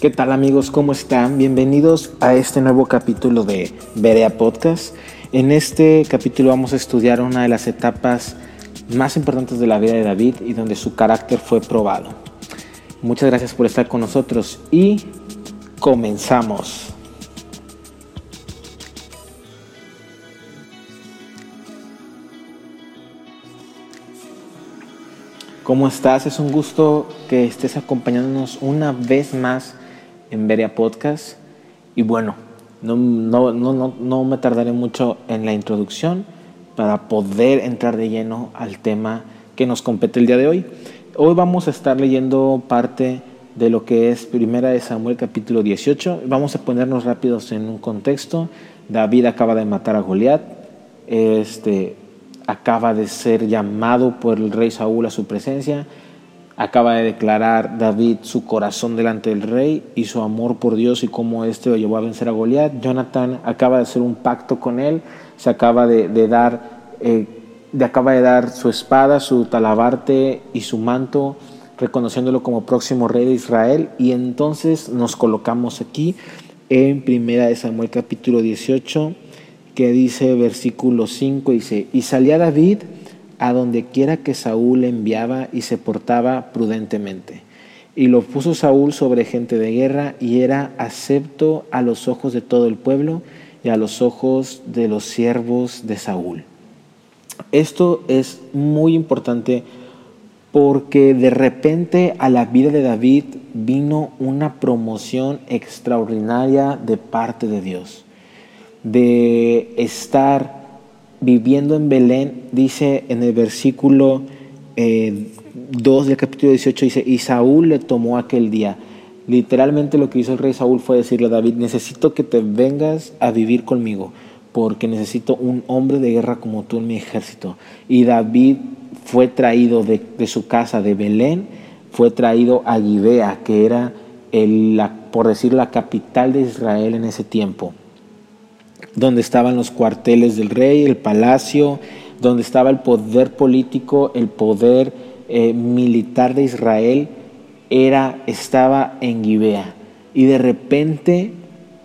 ¿Qué tal amigos? ¿Cómo están? Bienvenidos a este nuevo capítulo de Berea Podcast. En este capítulo vamos a estudiar una de las etapas más importantes de la vida de David y donde su carácter fue probado. Muchas gracias por estar con nosotros y comenzamos. ¿Cómo estás? Es un gusto que estés acompañándonos una vez más en Beria Podcast. Y bueno, no, no, no, no, me tardaré mucho en la introducción para poder entrar de lleno al tema que nos compete el día de hoy. Hoy vamos a estar leyendo parte de lo que es Primera de Samuel capítulo 18. Vamos a ponernos rápidos en un contexto. David acaba de matar a Goliat. Este, acaba de ser llamado por el rey Saúl a su presencia Acaba de declarar David su corazón delante del rey y su amor por Dios y cómo éste lo llevó a vencer a Goliat. Jonathan acaba de hacer un pacto con él, se acaba de, dar, eh, acaba de dar su espada, su talabarte y su manto, reconociéndolo como próximo rey de Israel. Y entonces nos colocamos aquí en Primera de Samuel capítulo 18, que dice versículo 5, dice, y salía David a donde quiera que Saúl enviaba y se portaba prudentemente. Y lo puso Saúl sobre gente de guerra y era acepto a los ojos de todo el pueblo y a los ojos de los siervos de Saúl. Esto es muy importante porque de repente a la vida de David vino una promoción extraordinaria de parte de Dios, de estar viviendo en Belén, dice en el versículo 2 eh, del capítulo 18, dice, y Saúl le tomó aquel día. Literalmente lo que hizo el rey Saúl fue decirle a David, necesito que te vengas a vivir conmigo, porque necesito un hombre de guerra como tú en mi ejército. Y David fue traído de, su casa de Belén, fue traído a Gibea, que era, el, por decir, la capital de Israel en ese tiempo donde estaban los cuarteles del rey, el palacio, donde estaba el poder político, el poder eh, militar de Israel, era, estaba en Gibea. Y de repente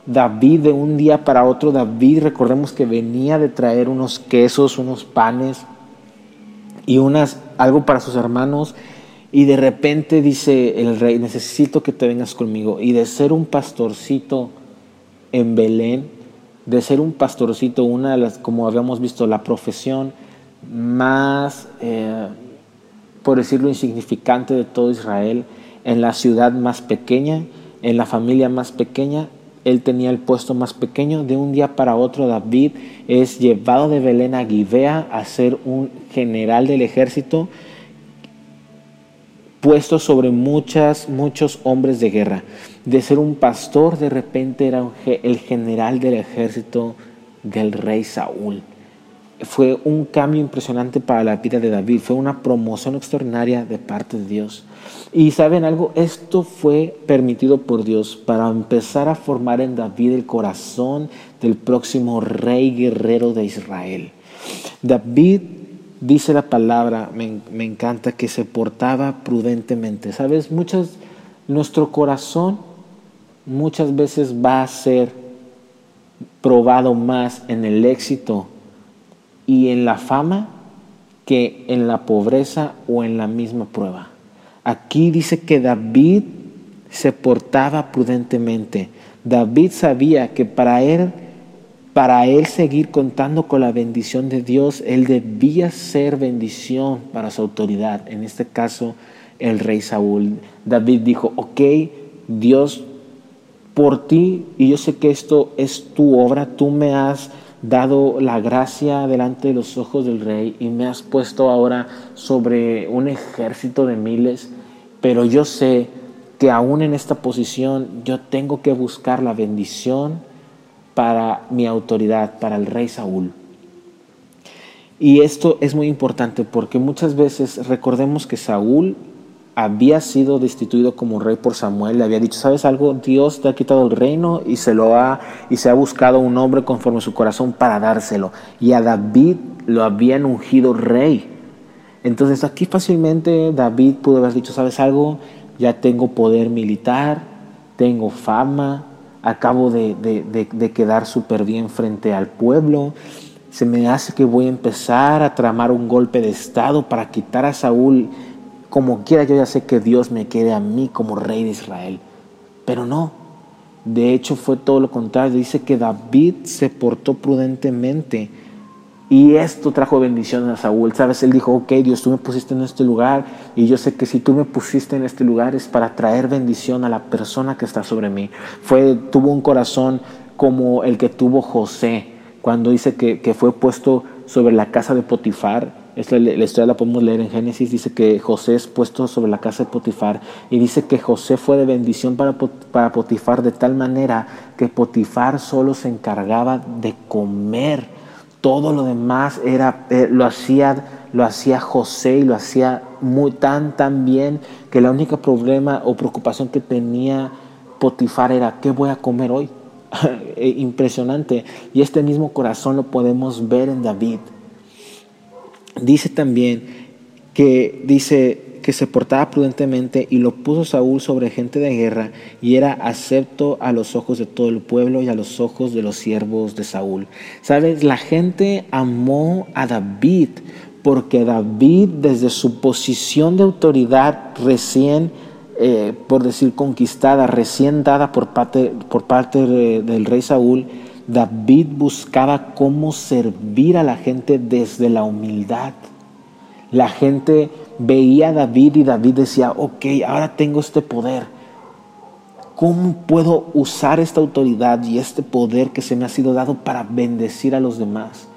David, de un día para otro, David, recordemos que venía de traer unos quesos, unos panes y unas, algo para sus hermanos. Y de repente dice el rey, necesito que te vengas conmigo. Y de ser un pastorcito en Belén, de ser un pastorcito, una de las, como habíamos visto, la profesión más, eh, por decirlo, insignificante de todo Israel, en la ciudad más pequeña, en la familia más pequeña, él tenía el puesto más pequeño. De un día para otro, David es llevado de Belén a Gibea a ser un general del ejército puesto sobre muchas, muchos hombres de guerra. De ser un pastor, de repente era el general del ejército del rey Saúl. Fue un cambio impresionante para la vida de David, fue una promoción extraordinaria de parte de Dios. Y saben algo, esto fue permitido por Dios para empezar a formar en David el corazón del próximo rey guerrero de Israel. David dice la palabra, me, encanta, que se portaba prudentemente. Sabes, muchas, nuestro corazón muchas veces va a ser probado más en el éxito y en la fama que en la pobreza o en la misma prueba. Aquí dice que David se portaba prudentemente. David sabía que para él para él seguir contando con la bendición de Dios, él debía ser bendición para su autoridad, en este caso el rey Saúl. David dijo, ok, Dios, por ti, y yo sé que esto es tu obra, tú me has dado la gracia delante de los ojos del rey y me has puesto ahora sobre un ejército de miles, pero yo sé que aún en esta posición yo tengo que buscar la bendición para mi autoridad, para el rey Saúl. Y esto es muy importante porque muchas veces recordemos que Saúl había sido destituido como rey por Samuel, le había dicho, ¿sabes algo? Dios te ha quitado el reino y se lo ha y se ha buscado un hombre conforme a su corazón para dárselo. Y a David lo habían ungido rey. Entonces aquí fácilmente David pudo haber dicho, ¿sabes algo? Ya tengo poder militar, tengo fama, acabo de, de quedar súper bien frente al pueblo, se me hace que voy a empezar a tramar un golpe de Estado para quitar a Saúl. Como quiera, yo ya sé que Dios me quede a mí como rey de Israel. Pero no, de hecho fue todo lo contrario. Dice que David se portó prudentemente y esto trajo bendición a Saúl. Sabes, él dijo, ok Dios, tú me pusiste en este lugar y yo sé que si tú me pusiste en este lugar es para traer bendición a la persona que está sobre mí. Fue, tuvo un corazón como el que tuvo José cuando dice que, que fue puesto sobre la casa de Potifar esta, la historia la podemos leer en Génesis, dice que José es puesto sobre la casa de Potifar y dice que José fue de bendición para, para Potifar de tal manera que Potifar solo se encargaba de comer. Todo lo demás era, eh, lo, hacía, lo hacía José y lo hacía muy tan, bien que la única problema o preocupación que tenía Potifar era, ¿qué voy a comer hoy? Eh, impresionante. Y este mismo corazón lo podemos ver en David. Dice también que dice que se portaba prudentemente y lo puso Saúl sobre gente de guerra y era acepto a los ojos de todo el pueblo y a los ojos de los siervos de Saúl. Sabes, la gente amó a David porque David desde su posición de autoridad recién, eh, por decir conquistada, recién dada por parte, por parte del rey Saúl, David buscaba cómo servir a la gente desde la humildad. La gente veía a David y David decía, ok, ahora tengo este poder. ¿Cómo puedo usar esta autoridad y este poder que se me ha sido dado para bendecir a los demás?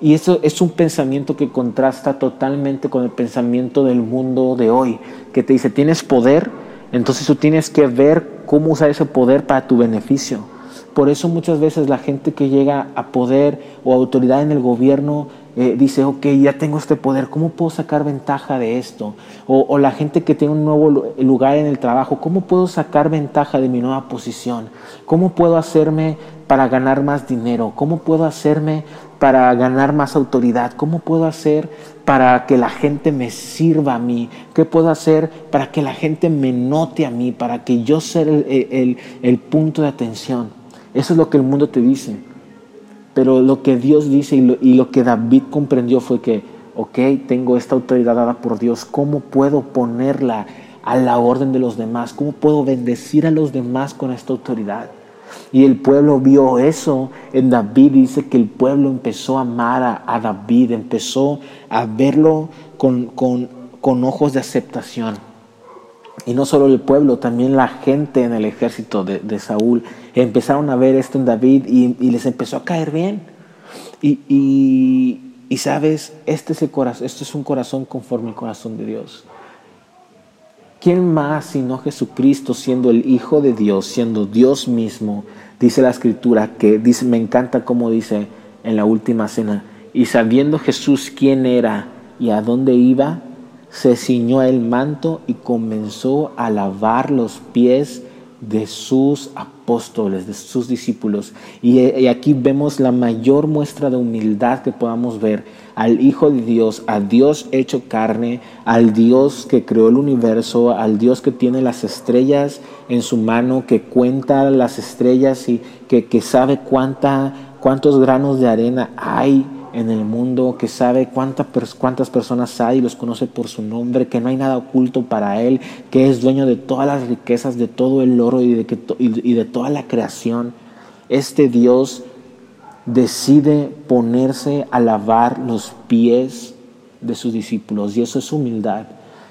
Y eso es un pensamiento que contrasta totalmente con el pensamiento del mundo de hoy, que te dice, tienes poder, entonces tú tienes que ver cómo usar ese poder para tu beneficio. Por eso muchas veces la gente que llega a poder o autoridad en el gobierno eh, dice, ok, ya tengo este poder, ¿cómo puedo sacar ventaja de esto? O, la gente que tiene un nuevo lugar en el trabajo, ¿cómo puedo sacar ventaja de mi nueva posición? ¿Cómo puedo hacerme para ganar más dinero? ¿Cómo puedo hacerme para ganar más autoridad? ¿Cómo puedo hacer para que la gente me sirva a mí? ¿Qué puedo hacer para que la gente me note a mí? Para que yo sea el punto de atención. Eso es lo que el mundo te dice. Pero lo que Dios dice y lo, que David comprendió fue que, ok, tengo esta autoridad dada por Dios, ¿cómo puedo ponerla a la orden de los demás? ¿Cómo puedo bendecir a los demás con esta autoridad? Y el pueblo vio eso en David. Dice que el pueblo empezó a amar a, David, empezó a verlo con, con ojos de aceptación. Y no solo el pueblo, también la gente en el ejército de, Saúl empezaron a ver esto en David y, les empezó a caer bien. Y, sabes, este es, el corazón, esto es un corazón conforme al corazón de Dios. ¿Quién más sino Jesucristo siendo el Hijo de Dios, siendo Dios mismo? Dice la escritura que dice, me encanta como dice en la última cena, y sabiendo Jesús quién era y a dónde iba, se ciñó el manto y comenzó a lavar los pies de sus apóstoles, de sus discípulos. Y, aquí vemos la mayor muestra de humildad que podamos ver al Hijo de Dios, a Dios hecho carne, al Dios que creó el universo, al Dios que tiene las estrellas en su mano, que cuenta las estrellas y que, que sabe cuánta, cuántos granos de arena hay en el mundo, que sabe cuántas cuántas personas hay y los conoce por su nombre, que no hay nada oculto para Él, que es dueño de todas las riquezas, de todo el oro y de, que, y de toda la creación. Este Dios decide ponerse a lavar los pies de sus discípulos y eso es humildad.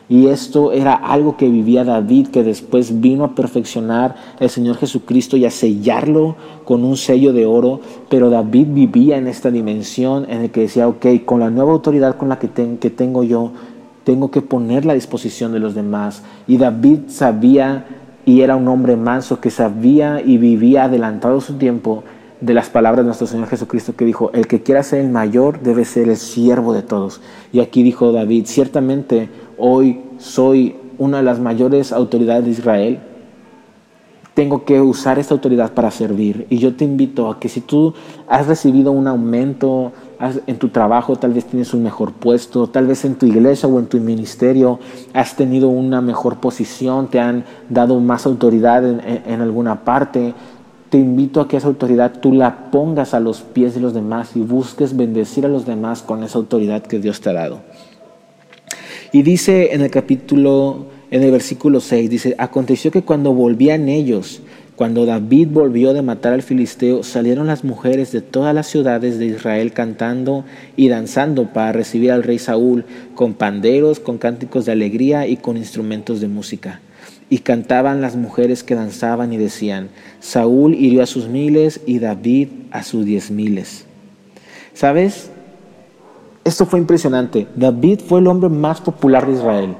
Y esto era algo que vivía David, que después vino a perfeccionar el Señor Jesucristo y a sellarlo con un sello de oro. Pero David vivía en esta dimensión en el que decía, ok, con la nueva autoridad con la que, que tengo yo, tengo que ponerla a disposición de los demás. Y David sabía y era un hombre manso que sabía y vivía adelantado su tiempo de las palabras de nuestro Señor Jesucristo que dijo, el que quiera ser el mayor debe ser el siervo de todos. Y aquí dijo David, ciertamente hoy soy una de las mayores autoridades de Israel, tengo que usar esta autoridad para servir. Y yo te invito a que si tú has recibido un aumento en tu trabajo tal vez tienes un mejor puesto, tal vez en tu iglesia o en tu ministerio has tenido una mejor posición, te han dado más autoridad en, alguna parte. Te invito a que esa autoridad tú la pongas a los pies de los demás y busques bendecir a los demás con esa autoridad que Dios te ha dado. Y dice en el capítulo, en el versículo 6, dice, aconteció que cuando volvían ellos, cuando David volvió de matar al filisteo, salieron las mujeres de todas las ciudades de Israel cantando y danzando para recibir al rey Saúl, con panderos, con cánticos de alegría y con instrumentos de música. Y cantaban las mujeres que danzaban y decían, Saúl hirió a sus miles y David a sus diez miles. ¿Sabes? Esto fue impresionante. David fue el hombre más popular de Israel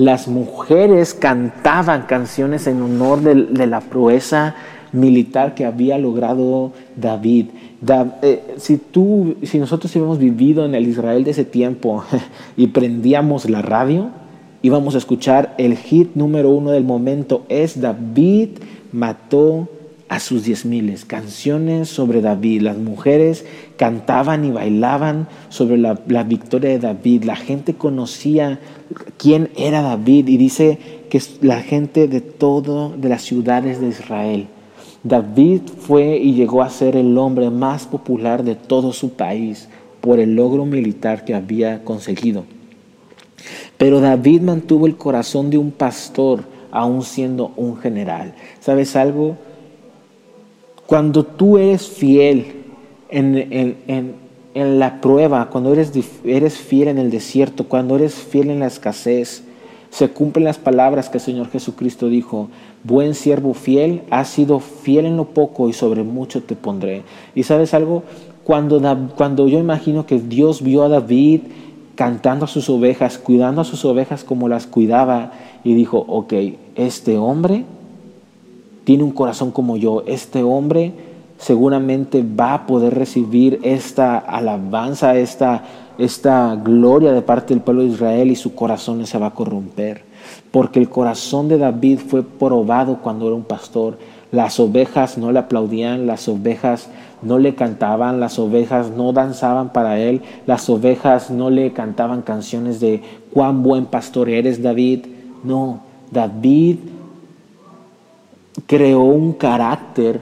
las mujeres cantaban canciones en honor de, la proeza militar que había logrado David. Eh, si tú, si nosotros hubiéramos vivido en el Israel de ese tiempo y prendíamos la radio, íbamos a escuchar el hit número uno del momento es David mató a sus diez miles, canciones sobre David. Las mujeres cantaban y bailaban sobre la, victoria de David. La gente conocía quién era David y dice que la gente de todo, de las ciudades de Israel. David fue y llegó a ser el hombre más popular de todo su país por el logro militar que había conseguido. Pero David mantuvo el corazón de un pastor aún siendo un general. ¿Sabes algo? Cuando tú eres fiel en, la prueba, cuando eres, eres fiel en el desierto, cuando eres fiel en la escasez, se cumplen las palabras que el Señor Jesucristo dijo, buen siervo fiel, has sido fiel en lo poco y sobre mucho te pondré. Y sabes algo, cuando, cuando yo imagino que Dios vio a David cantando a sus ovejas, cuidando a sus ovejas como las cuidaba, y dijo, ok, este hombre tiene un corazón como yo, este hombre seguramente va a poder recibir esta alabanza, esta, esta gloria de parte del pueblo de Israel y su corazón se va a corromper. Porque el corazón de David fue probado cuando era un pastor. Las ovejas no le aplaudían, las ovejas no le cantaban, las ovejas no danzaban para él, las ovejas no le cantaban canciones de cuán buen pastor eres David. No, David creó un carácter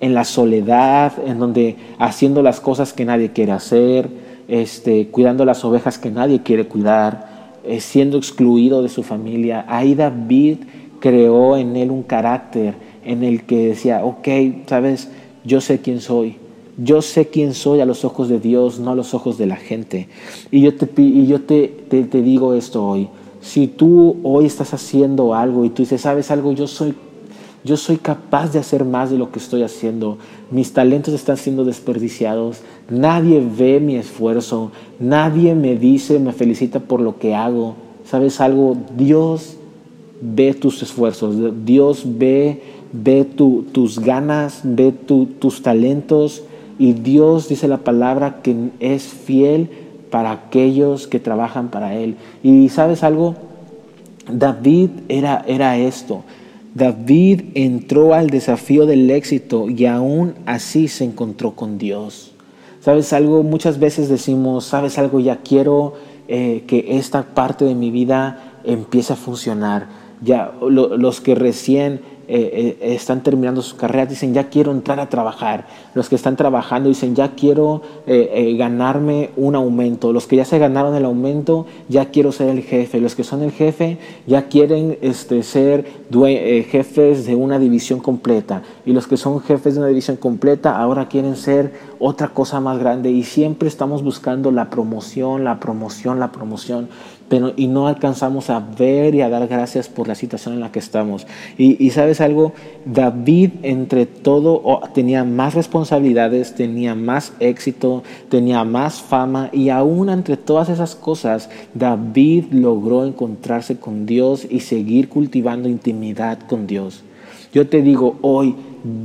en la soledad, en donde haciendo las cosas que nadie quiere hacer, este, cuidando las ovejas que nadie quiere cuidar, eh, siendo excluido de su familia. Ahí David creó en él un carácter en el que decía, ok, sabes, yo sé quién soy, yo sé quién soy a los ojos de Dios, no a los ojos de la gente. Y yo te, y yo te, te, te digo esto hoy, si tú hoy estás haciendo algo y tú dices, sabes algo, yo soy yo soy capaz de hacer más de lo que estoy haciendo. Mis talentos están siendo desperdiciados. Nadie ve mi esfuerzo. Nadie me dice, me felicita por lo que hago. ¿Sabes algo? Dios ve tus esfuerzos. Dios ve, ve tus ganas, ve tus talentos. Y Dios dice la palabra que es fiel para aquellos que trabajan para Él. Y sabes algo? David era, era esto. David entró al desafío del éxito y aún así se encontró con Dios. ¿Sabes algo? Muchas veces decimos, ¿sabes algo? Ya quiero eh, que esta parte de mi vida empiece a funcionar. Ya los que recién eh, eh, están terminando sus carreras dicen ya quiero entrar a trabajar. Los que están trabajando dicen ya quiero eh, ganarme un aumento. Los que ya se ganaron el aumento ya quiero ser el jefe. Los que son el jefe ya quieren este, ser jefes de una división completa. Y los que son jefes de una división completa ahora quieren ser otra cosa más grande. Y siempre estamos buscando la promoción, la promoción, la promoción pero y no alcanzamos a ver y a dar gracias por la situación en la que estamos. Y, sabes algo, David entre todo tenía más responsabilidades, tenía más éxito, tenía más fama y aún entre todas esas cosas, David logró encontrarse con Dios y seguir cultivando intimidad con Dios. Yo te digo hoy,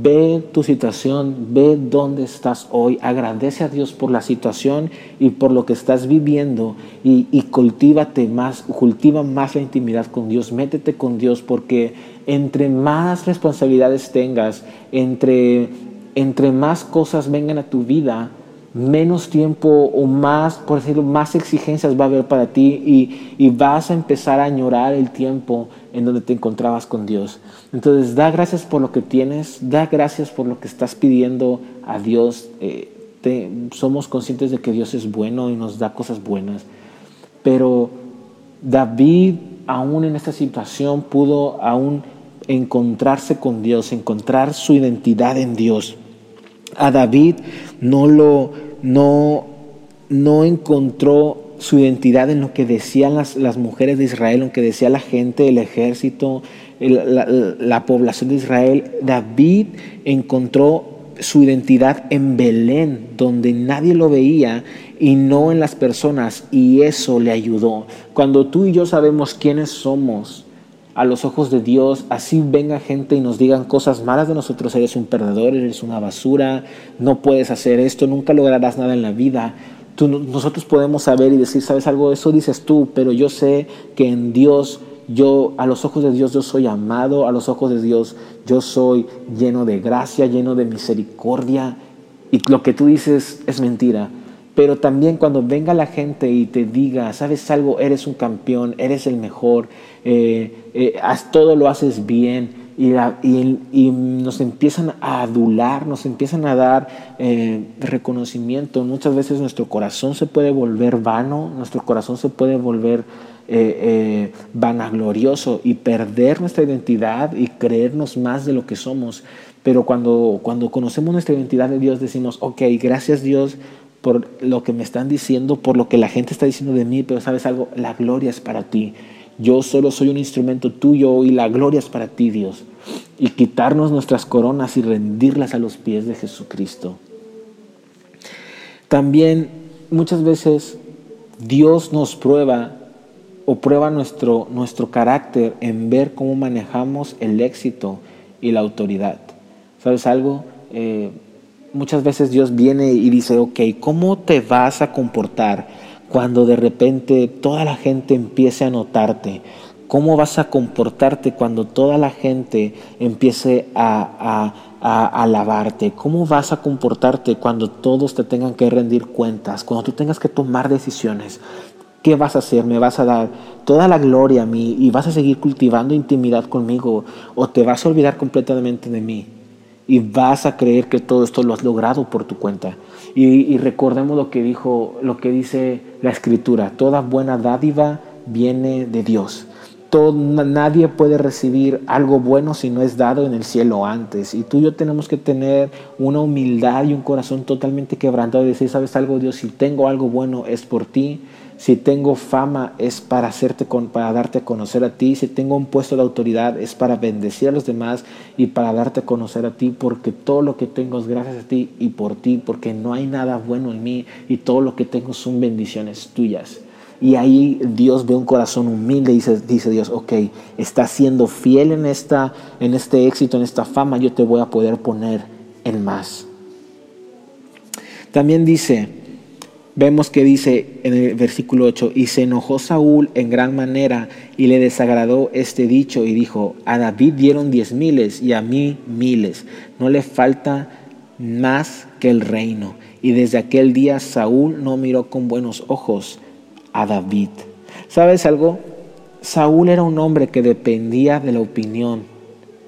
ve tu situación, ve dónde estás hoy, agradece a Dios por la situación y por lo que estás viviendo y, cultívate más, cultiva más la intimidad con Dios, métete con Dios porque entre más responsabilidades tengas, entre, entre más cosas vengan a tu vida, menos tiempo o más, por decirlo, más exigencias va a haber para ti y, vas a empezar a añorar el tiempo en donde te encontrabas con Dios. Entonces, da gracias por lo que tienes, da gracias por lo que estás pidiendo a Dios. Eh, somos conscientes de que Dios es bueno y nos da cosas buenas, pero David, aún en esta situación, pudo aún encontrarse con Dios, encontrar su identidad en Dios. A David no lo no, no encontró su identidad en lo que decían las, las, mujeres de Israel, en lo que decía la gente, el ejército, la, la, población de Israel. David encontró su identidad en Belén, donde nadie lo veía y no en las personas, y eso le ayudó. Cuando tú y yo sabemos quiénes somos, a los ojos de Dios, así venga gente y nos digan cosas malas de nosotros, eres un perdedor, eres una basura, no puedes hacer esto, nunca lograrás nada en la vida. Tú, nosotros podemos saber y decir, ¿sabes algo? Eso dices tú, pero yo sé que en Dios, yo, a los ojos de Dios, yo soy amado, a los ojos de Dios, yo soy lleno de gracia, lleno de misericordia. Y lo que tú dices es mentira. Pero también cuando venga la gente y te diga, ¿sabes algo? Eres un campeón, eres el mejor, eh, eh, todo lo haces bien. Y, y, nos empiezan a adular, nos empiezan a dar eh, reconocimiento. Muchas veces nuestro corazón se puede volver vano, nuestro corazón se puede volver vanaglorioso y perder nuestra identidad y creernos más de lo que somos. Pero cuando, cuando conocemos nuestra identidad de Dios decimos, ok, gracias Dios por lo que me están diciendo, por lo que la gente está diciendo de mí, pero sabes algo, la gloria es para ti. Yo solo soy un instrumento tuyo y la gloria es para ti, Dios. Y quitarnos nuestras coronas y rendirlas a los pies de Jesucristo. También muchas veces Dios nos prueba o prueba nuestro, nuestro carácter en ver cómo manejamos el éxito y la autoridad. ¿Sabes algo? Eh, muchas veces Dios viene y dice, ok, ¿cómo te vas a comportar cuando de repente toda la gente empiece a notarte? ¿Cómo vas a comportarte cuando toda la gente empiece a, a, alabarte? ¿Cómo vas a comportarte cuando todos te tengan que rendir cuentas? Cuando tú tengas que tomar decisiones. ¿Qué vas a hacer? ¿Me vas a dar toda la gloria a mí y vas a seguir cultivando intimidad conmigo o te vas a olvidar completamente de mí? Y vas a creer que todo esto lo has logrado por tu cuenta. Y, recordemos lo que dijo, lo que dice la escritura, toda buena dádiva viene de Dios. Todo, nadie puede recibir algo bueno si no es dado en el cielo antes. Y tú y yo tenemos que tener una humildad y un corazón totalmente quebrantado y decir, ¿sabes algo, Dios? Si tengo algo bueno es por ti si tengo fama es para, hacerte para darte a conocer a ti. Si tengo un puesto de autoridad es para bendecir a los demás y para darte a conocer a ti. Porque todo lo que tengo es gracias a ti y por ti. Porque no hay nada bueno en mí y todo lo que tengo son bendiciones tuyas. Y ahí Dios ve un corazón humilde y dice, dice Dios, ok, estás siendo fiel en, esta, en este éxito, en esta fama, yo te voy a poder poner en más. También dice, vemos que dice en el versículo 8, y se enojó Saúl en gran manera y le desagradó este dicho y dijo, a David dieron diez miles y a mí miles, no le falta más que el reino. Y desde aquel día Saúl no miró con buenos ojos a David. ¿Sabes algo? Saúl era un hombre que dependía de la opinión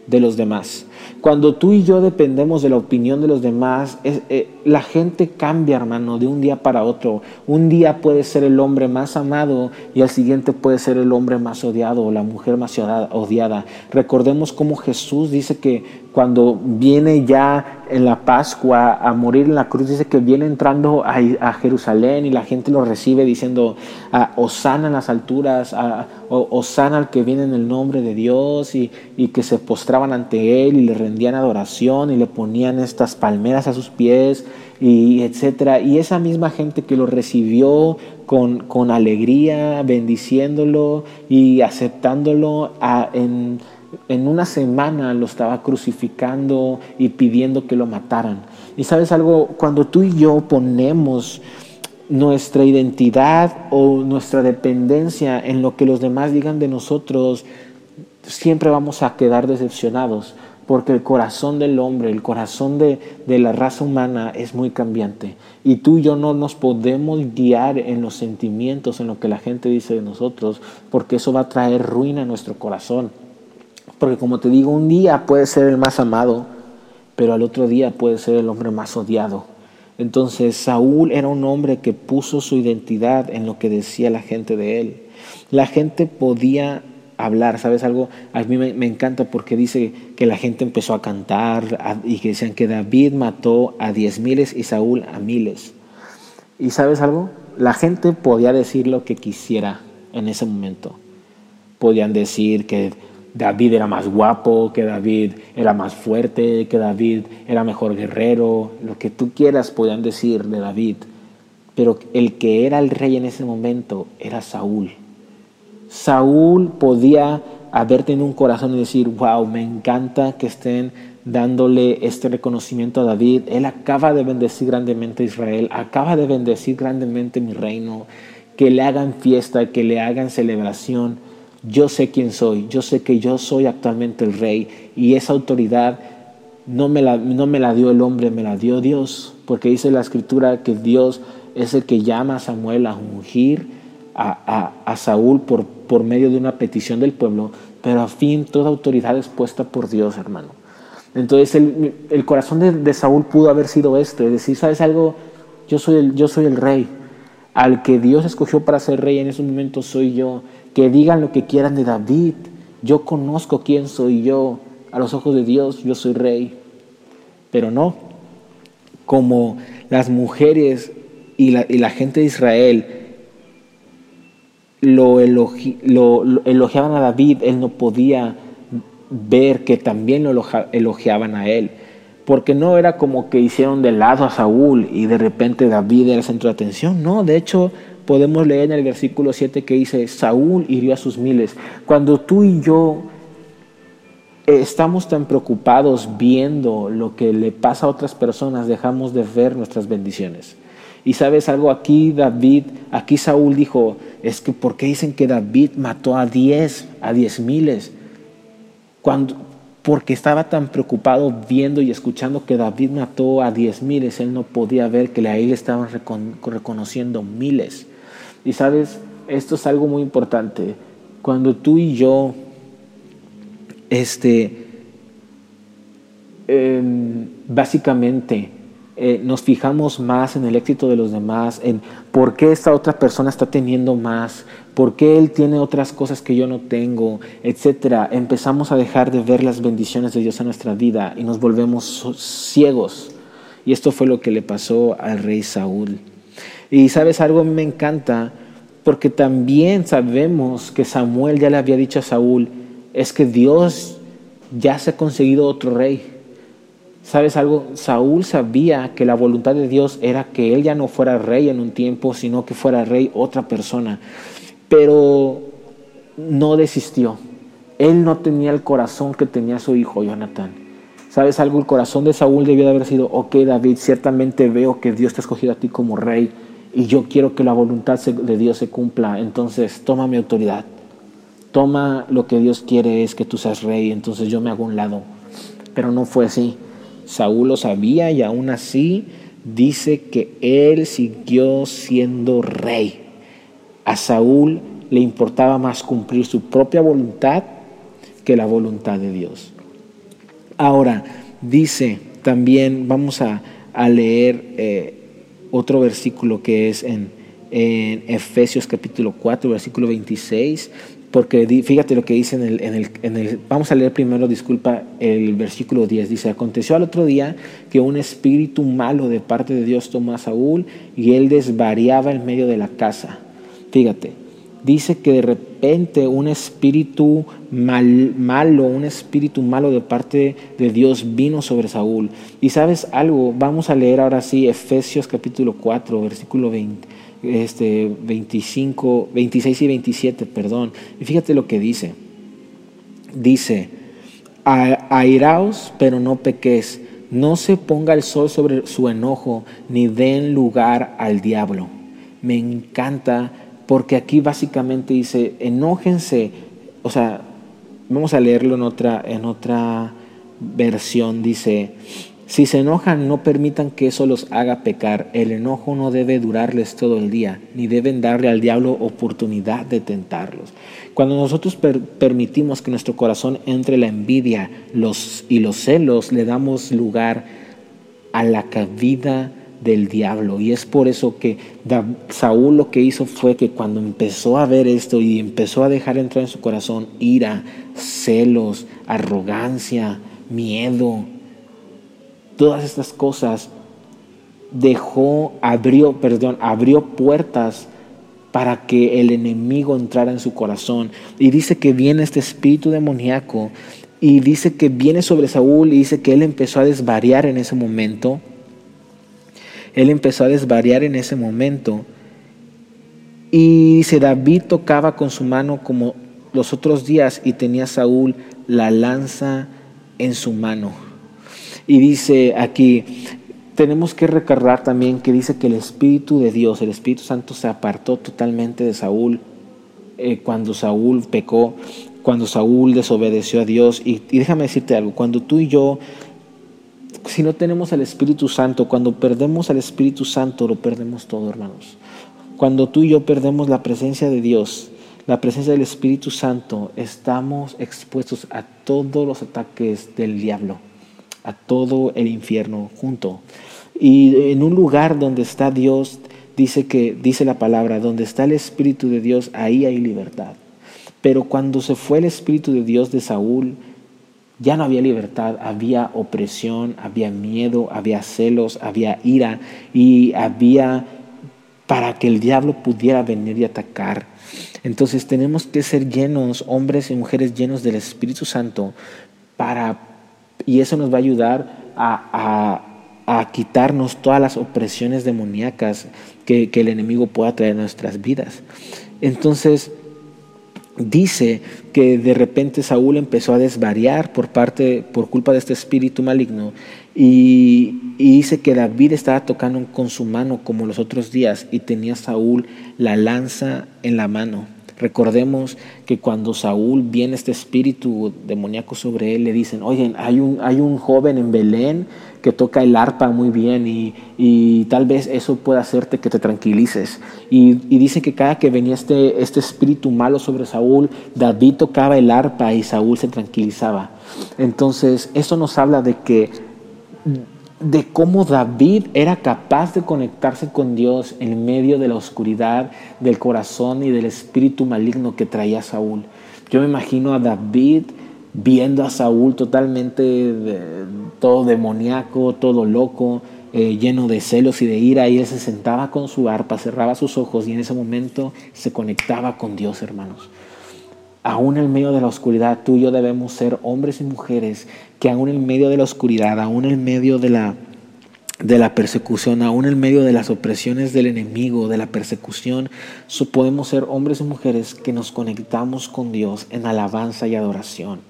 de los demás. Cuando tú y yo dependemos de la opinión de los demás, eh, la gente cambia, hermano, de un día para otro. Un día puede ser el hombre más amado y al siguiente puede ser el hombre más odiado o la mujer más odiada. Recordemos cómo Jesús dice que cuando viene ya en la Pascua a morir en la cruz, dice que viene entrando a, Jerusalén y la gente lo recibe diciendo, ah, Osana en las alturas, ah, Osana al que viene en el nombre de Dios y, que se postraban ante él le rendían adoración y le ponían estas palmeras a sus pies y etcétera. Y esa misma gente que lo recibió con, con alegría, bendiciéndolo y aceptándolo en en una semana lo estaba crucificando y pidiendo que lo mataran. Y sabes algo, cuando tú y yo ponemos nuestra identidad o nuestra dependencia en lo que los demás digan de nosotros, siempre vamos a quedar decepcionados. Porque el corazón del hombre, el corazón de, de, la raza humana es muy cambiante. Y tú y yo no nos podemos guiar en los sentimientos, en lo que la gente dice de nosotros, porque eso va a traer ruina a nuestro corazón. Porque como te digo, un día puede ser el más amado, pero al otro día puede ser el hombre más odiado. Entonces Saúl era un hombre que puso su identidad en lo que decía la gente de él. La gente podía hablar, ¿sabes algo? A mí me, encanta porque dice que la gente empezó a cantar y que decían que David mató a diez miles y Saúl a miles. ¿Y sabes algo? La gente podía decir lo que quisiera en ese momento. Podían decir que David era más guapo, que David era más fuerte, que David era mejor guerrero, lo que tú quieras podían decir de David. Pero el que era el rey en ese momento era Saúl. Saúl podía haber tenido un corazón y decir, wow, me encanta que estén dándole este reconocimiento a David. Él acaba de bendecir grandemente a Israel, acaba de bendecir grandemente mi reino. Que le hagan fiesta, que le hagan celebración. Yo sé quién soy, yo sé que yo soy actualmente el rey y esa autoridad no me la, no me la dio el hombre, me la dio Dios, porque dice la escritura que Dios es el que llama a Samuel a ungir a, Saúl por, por medio de una petición del pueblo, pero a fin toda autoridad es puesta por Dios, hermano. Entonces el, corazón de, Saúl pudo haber sido este, es decir, ¿sabes algo? Yo soy, el, yo soy el rey. Al que Dios escogió para ser rey en ese momento soy yo. Que digan lo que quieran de David. Yo conozco quién soy yo. A los ojos de Dios yo soy rey. Pero no. Como las mujeres y la, y la gente de Israel lo, elogiaban a David, él no podía ver que también lo elogiaban a él. Porque no era como que hicieron de lado a Saúl y de repente David era el centro de atención. No, de hecho podemos leer en el versículo 7 que dice, Saúl hirió a sus miles. Cuando tú y yo estamos tan preocupados viendo lo que le pasa a otras personas, dejamos de ver nuestras bendiciones. Y sabes algo, aquí David, aquí Saúl dijo, es que ¿por qué dicen que David mató a diez, a diez miles? Cuando, porque estaba tan preocupado viendo y escuchando que David mató a diez miles, él no podía ver que ahí le estaban reconociendo miles. Y sabes, esto es algo muy importante. Cuando tú y yo, este, em, básicamente, eh, nos fijamos más en el éxito de los demás, en por qué esta otra persona está teniendo más, por qué él tiene otras cosas que yo no tengo, etcétera. Empezamos a dejar de ver las bendiciones de Dios en nuestra vida y nos volvemos ciegos. Y esto fue lo que le pasó al rey Saúl. Y sabes algo, me encanta, porque también sabemos que Samuel ya le había dicho a Saúl, es que Dios ya se ha conseguido otro rey. ¿Sabes algo? Saúl sabía que la voluntad de Dios era que él ya no fuera rey en un tiempo, sino que fuera rey otra persona. Pero no desistió. Él no tenía el corazón que tenía su hijo Jonathan. ¿Sabes algo? El corazón de Saúl debió de haber sido, ok David, ciertamente veo que Dios te ha escogido a ti como rey y yo quiero que la voluntad de Dios se cumpla. Entonces toma mi autoridad. Toma lo que Dios quiere es que tú seas rey. Entonces yo me hago un lado. Pero no fue así. Saúl lo sabía y aún así dice que él siguió siendo rey. A Saúl le importaba más cumplir su propia voluntad que la voluntad de Dios. Ahora, dice también, vamos a, leer eh, otro versículo que es en, en Efesios capítulo 4, versículo 26, porque fíjate lo que dice en el, Vamos a leer primero, disculpa, el versículo 10. Dice, aconteció al otro día que un espíritu malo de parte de Dios tomó a Saúl y él desvariaba en medio de la casa. Fíjate, dice que de repente un espíritu mal, malo, un espíritu malo de parte de Dios vino sobre Saúl. Y sabes algo, vamos a leer ahora sí Efesios capítulo 4, versículo 20 este, 25, 26 y 27, perdón. Y fíjate lo que dice. Dice, airaos, pero no pequéis. No se ponga el sol sobre su enojo, ni den lugar al diablo. Me encanta porque aquí básicamente dice, enójense. O sea, vamos a leerlo en otra, en otra versión dice, si se enojan, no permitan que eso los haga pecar. El enojo no debe durarles todo el día, ni deben darle al diablo oportunidad de tentarlos. Cuando nosotros permitimos que nuestro corazón entre la envidia y los celos, le damos lugar a la cabida del diablo. Y es por eso que Saúl lo que hizo fue que cuando empezó a ver esto y empezó a dejar entrar en su corazón ira, celos, arrogancia, miedo, todas estas cosas, dejó, abrió, perdón, abrió puertas para que el enemigo entrara en su corazón. Y dice que viene este espíritu demoníaco y dice que viene sobre Saúl y dice que él empezó a desvariar en ese momento él empezó a desvariar en ese momento. Y dice, David tocaba con su mano como los otros días y tenía Saúl la lanza en su mano. Y dice aquí, tenemos que recordar también que dice que el Espíritu de Dios, el Espíritu Santo se apartó totalmente de Saúl eh, cuando Saúl pecó, cuando Saúl desobedeció a Dios. Y, y déjame decirte algo, cuando tú y yo si no tenemos al Espíritu Santo, cuando perdemos al Espíritu Santo, lo perdemos todo, hermanos. Cuando tú y yo perdemos la presencia de Dios, la presencia del Espíritu Santo, estamos expuestos a todos los ataques del diablo, a todo el infierno junto. Y en un lugar donde está Dios, dice que dice la palabra, donde está el Espíritu de Dios, ahí hay libertad. Pero cuando se fue el Espíritu de Dios de Saúl, ya no había libertad, había opresión, había miedo, había celos, había ira y había para que el diablo pudiera venir y atacar. Entonces tenemos que ser llenos, hombres y mujeres llenos del Espíritu Santo, para, y eso nos va a ayudar a, a, quitarnos todas las opresiones demoníacas que, que el enemigo pueda traer a nuestras vidas. Entonces, dice que de repente Saúl empezó a desvariar por parte, por culpa de este espíritu maligno y, dice que David estaba tocando con su mano como los otros días y tenía Saúl la lanza en la mano. Recordemos que cuando Saúl viene este espíritu demoníaco sobre él, le dicen, oye, hay un, hay un joven en Belén que toca el arpa muy bien y, tal vez eso pueda hacerte que te tranquilices. Y, y dice que cada que venía este, este espíritu malo sobre Saúl, David tocaba el arpa y Saúl se tranquilizaba. Entonces, eso nos habla de que de cómo David era capaz de conectarse con Dios en medio de la oscuridad del corazón y del espíritu maligno que traía Saúl. Yo me imagino a David viendo a Saúl totalmente todo demoníaco, todo loco, eh, lleno de celos y de ira, y él se sentaba con su arpa, cerraba sus ojos y en ese momento se conectaba con Dios, hermanos aún en medio de la oscuridad, tú y yo debemos ser hombres y mujeres que aún en medio de la oscuridad, aún en medio de la, de la persecución, aún en medio de las opresiones del enemigo, de la persecución, podemos ser hombres y mujeres que nos conectamos con Dios en alabanza y adoración.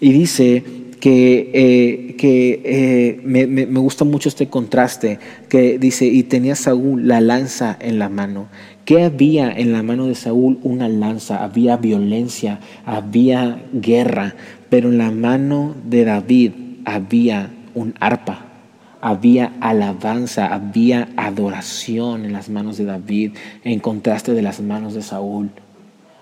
Y dice que, eh, que eh, me, me, gusta mucho este contraste, que dice, y tenía Saúl la lanza en la mano. ¿Qué había en la mano de Saúl? Una lanza, había violencia, había guerra, pero en la mano de David había un arpa, había alabanza, había adoración en las manos de David, en contraste de las manos de Saúl.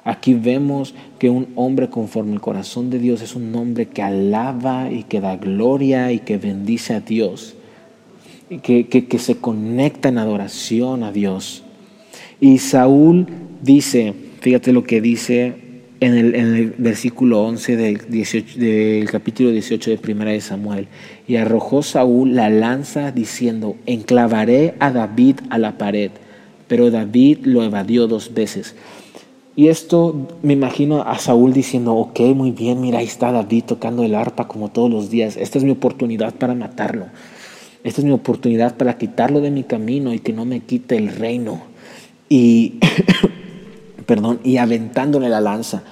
Aquí vemos que un hombre conforme al corazón de Dios es un hombre que alaba y que da gloria y que bendice a Dios, y que, que se conecta en adoración a Dios. Y Saúl dice, fíjate lo que dice en el, versículo 11 del, 18, del capítulo 18 de Primera de Samuel. Y arrojó Saúl la lanza diciendo, enclavaré a David a la pared. Pero David lo evadió dos veces. Y esto me imagino a Saúl diciendo, ok, muy bien, mira, ahí está David tocando el arpa como todos los días. Esta es mi oportunidad para matarlo. Esta es mi oportunidad para quitarlo de mi camino y que no me quite el reino y, perdón, y aventándole la lanza.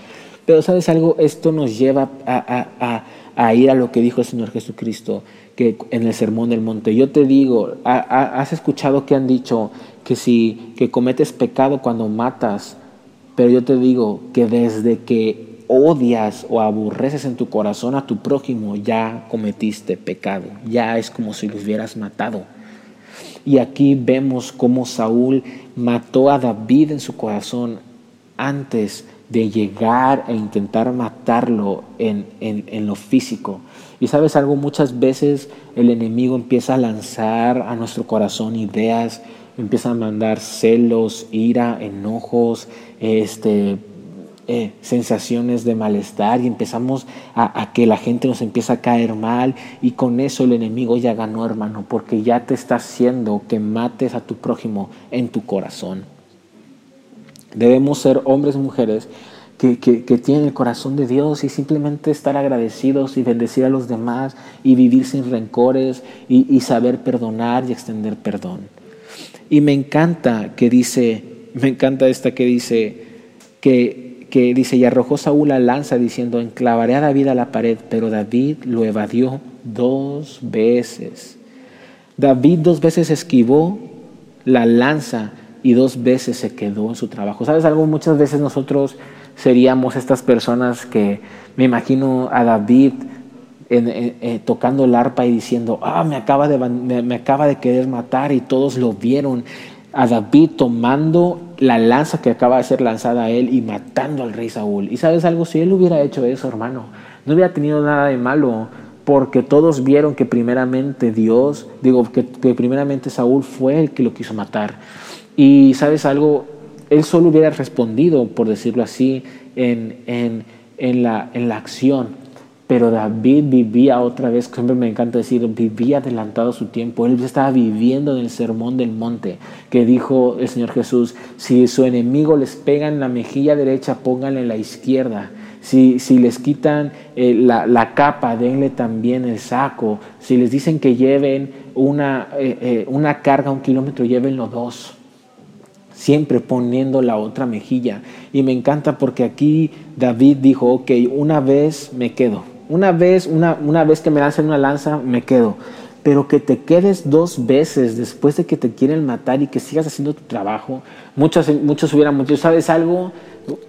Pero sabes algo, esto nos lleva a, ir a lo que dijo el Señor Jesucristo que en el Sermón del Monte. Yo te digo, has escuchado que han dicho que si que cometes pecado cuando matas, pero yo te digo que desde que odias o aborreces en tu corazón a tu prójimo, ya cometiste pecado, ya es como si lo hubieras matado. Y aquí vemos cómo Saúl mató a David en su corazón antes de llegar e intentar matarlo en, en, lo físico. Y sabes algo, muchas veces el enemigo empieza a lanzar a nuestro corazón ideas, empieza a mandar celos, ira, enojos, este, eh, sensaciones de malestar y empezamos a, que la gente nos empieza a caer mal y con eso el enemigo ya ganó hermano porque ya te está haciendo que mates a tu prójimo en tu corazón. Debemos ser hombres y mujeres que, tienen el corazón de Dios y simplemente estar agradecidos y bendecir a los demás y vivir sin rencores y saber perdonar y extender perdón. Y me encanta que dice, me encanta esta que dice que que dice, y arrojó Saúl la lanza diciendo, enclavaré a David a la pared, pero David lo evadió dos veces. David dos veces esquivó la lanza y dos veces se quedó en su trabajo. ¿Sabes algo? Muchas veces nosotros seríamos estas personas que me imagino a David eh, tocando el arpa y diciendo, ah, me acaba, de, me acaba de querer matar y todos lo vieron a David tomando la lanza que acaba de ser lanzada a él y matando al rey Saúl. Y sabes algo, si él hubiera hecho eso, hermano, no hubiera tenido nada de malo, porque todos vieron que primeramente Dios, digo, que, primeramente Saúl fue el que lo quiso matar. Y sabes algo, él solo hubiera respondido, por decirlo así, en, en, en, la, en la acción. Pero David vivía otra vez, siempre me encanta decir, vivía adelantado su tiempo. Él estaba viviendo en el sermón del monte que dijo el Señor Jesús, si su enemigo les pega en la mejilla derecha, pónganle en la izquierda. Si, si les quitan eh, la, la, capa, denle también el saco. Si les dicen que lleven una, eh, eh, una carga un kilómetro, llévenlo dos. Siempre poniendo la otra mejilla. Y me encanta porque aquí David dijo, ok, una vez me quedo una vez, una, una vez que me lancen una lanza, me quedo. Pero que te quedes dos veces después de que te quieren matar y que sigas haciendo tu trabajo. Muchos, muchos hubieran mucho, ¿sabes algo?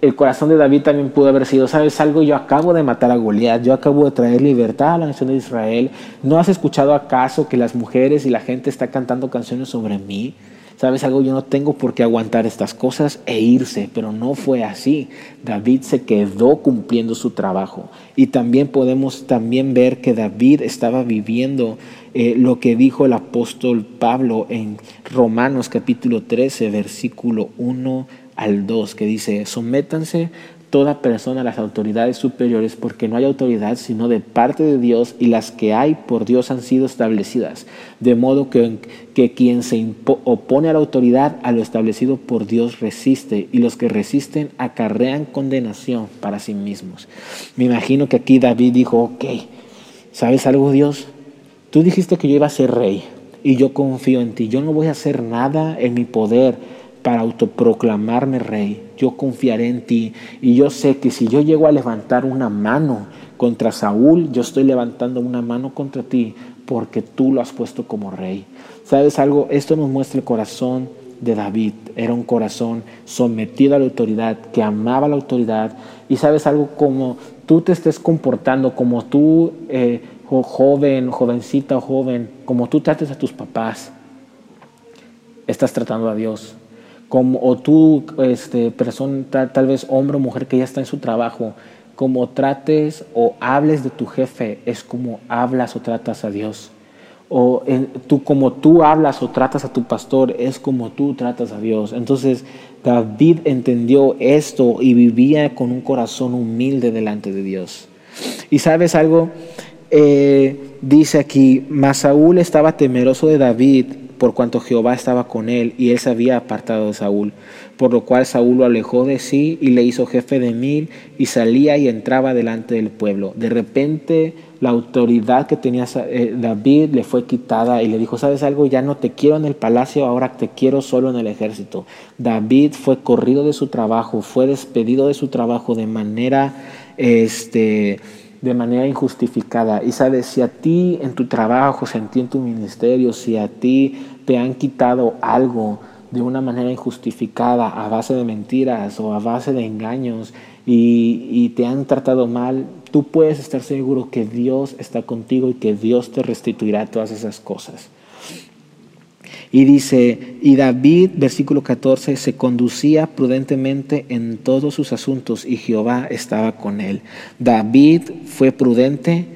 El corazón de David también pudo haber sido, ¿sabes algo? Yo acabo de matar a Goliat, yo acabo de traer libertad a la nación de Israel. ¿No has escuchado acaso que las mujeres y la gente está cantando canciones sobre mí? ¿Sabes algo? Yo no tengo por qué aguantar estas cosas e irse, pero no fue así. David se quedó cumpliendo su trabajo. Y también podemos también ver que David estaba viviendo eh, lo que dijo el apóstol Pablo en Romanos capítulo 13, versículo 1 al 2, que dice, sométanse toda persona a las autoridades superiores, porque no hay autoridad sino de parte de Dios y las que hay por Dios han sido establecidas. De modo que, que quien se opone a la autoridad, a lo establecido por Dios resiste, y los que resisten acarrean condenación para sí mismos. Me imagino que aquí David dijo, ok, ¿sabes algo Dios? Tú dijiste que yo iba a ser rey y yo confío en ti. Yo no voy a hacer nada en mi poder para autoproclamarme rey. Yo confiaré en ti y yo sé que si yo llego a levantar una mano contra Saúl, yo estoy levantando una mano contra ti porque tú lo has puesto como rey. ¿Sabes algo? Esto nos muestra el corazón de David. Era un corazón sometido a la autoridad, que amaba la autoridad. Y sabes algo, como tú te estés comportando, como tú, eh, joven, jovencita o joven, como tú trates a tus papás, estás tratando a Dios como, o tú, este, persona, tal, vez hombre o mujer que ya está en su trabajo, como trates o hables de tu jefe, es como hablas o tratas a Dios. O tú, como tú hablas o tratas a tu pastor, es como tú tratas a Dios. Entonces, David entendió esto y vivía con un corazón humilde delante de Dios. Y sabes algo, eh, dice aquí, mas Saúl estaba temeroso de David por cuanto Jehová estaba con él y él se había apartado de Saúl. Por lo cual Saúl lo alejó de sí y le hizo jefe de mil y salía y entraba delante del pueblo. De repente la autoridad que tenía eh, David le fue quitada y le dijo, ¿sabes algo? Ya no te quiero en el palacio, ahora te quiero solo en el ejército. David fue corrido de su trabajo, fue despedido de su trabajo de manera este de manera injustificada. Y sabes, si a ti en tu trabajo, si a ti en tu ministerio, si a ti te han quitado algo de una manera injustificada, a base de mentiras o a base de engaños, y, te han tratado mal, tú puedes estar seguro que Dios está contigo y que Dios te restituirá todas esas cosas. Y dice, y David, versículo 14, se conducía prudentemente en todos sus asuntos y Jehová estaba con él. David fue prudente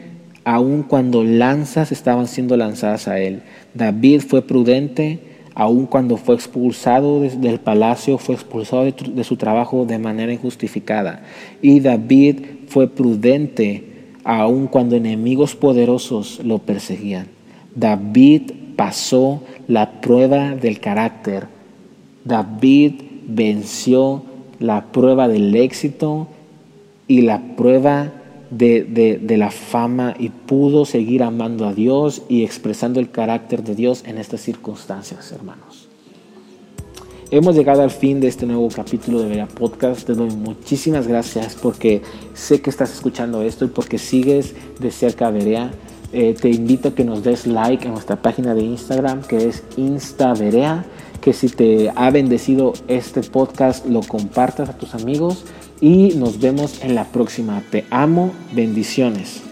aun cuando lanzas estaban siendo lanzadas a él. David fue prudente aun cuando fue expulsado del palacio, fue expulsado de, su trabajo de manera injustificada. Y David fue prudente aun cuando enemigos poderosos lo perseguían. David pasó la prueba del carácter. David venció la prueba del éxito y la prueba de, la fama y pudo seguir amando a Dios y expresando el carácter de Dios en estas circunstancias, hermanos. Hemos llegado al fin de este nuevo capítulo de Vera Podcast. Te doy muchísimas gracias porque sé que estás escuchando esto y porque sigues de cerca a Berea. Eh, te invito a que nos des like en nuestra página de Instagram que es InstaVerea. Que si te ha bendecido este podcast, lo compartas a tus amigos y nos vemos en la próxima. Te amo, bendiciones.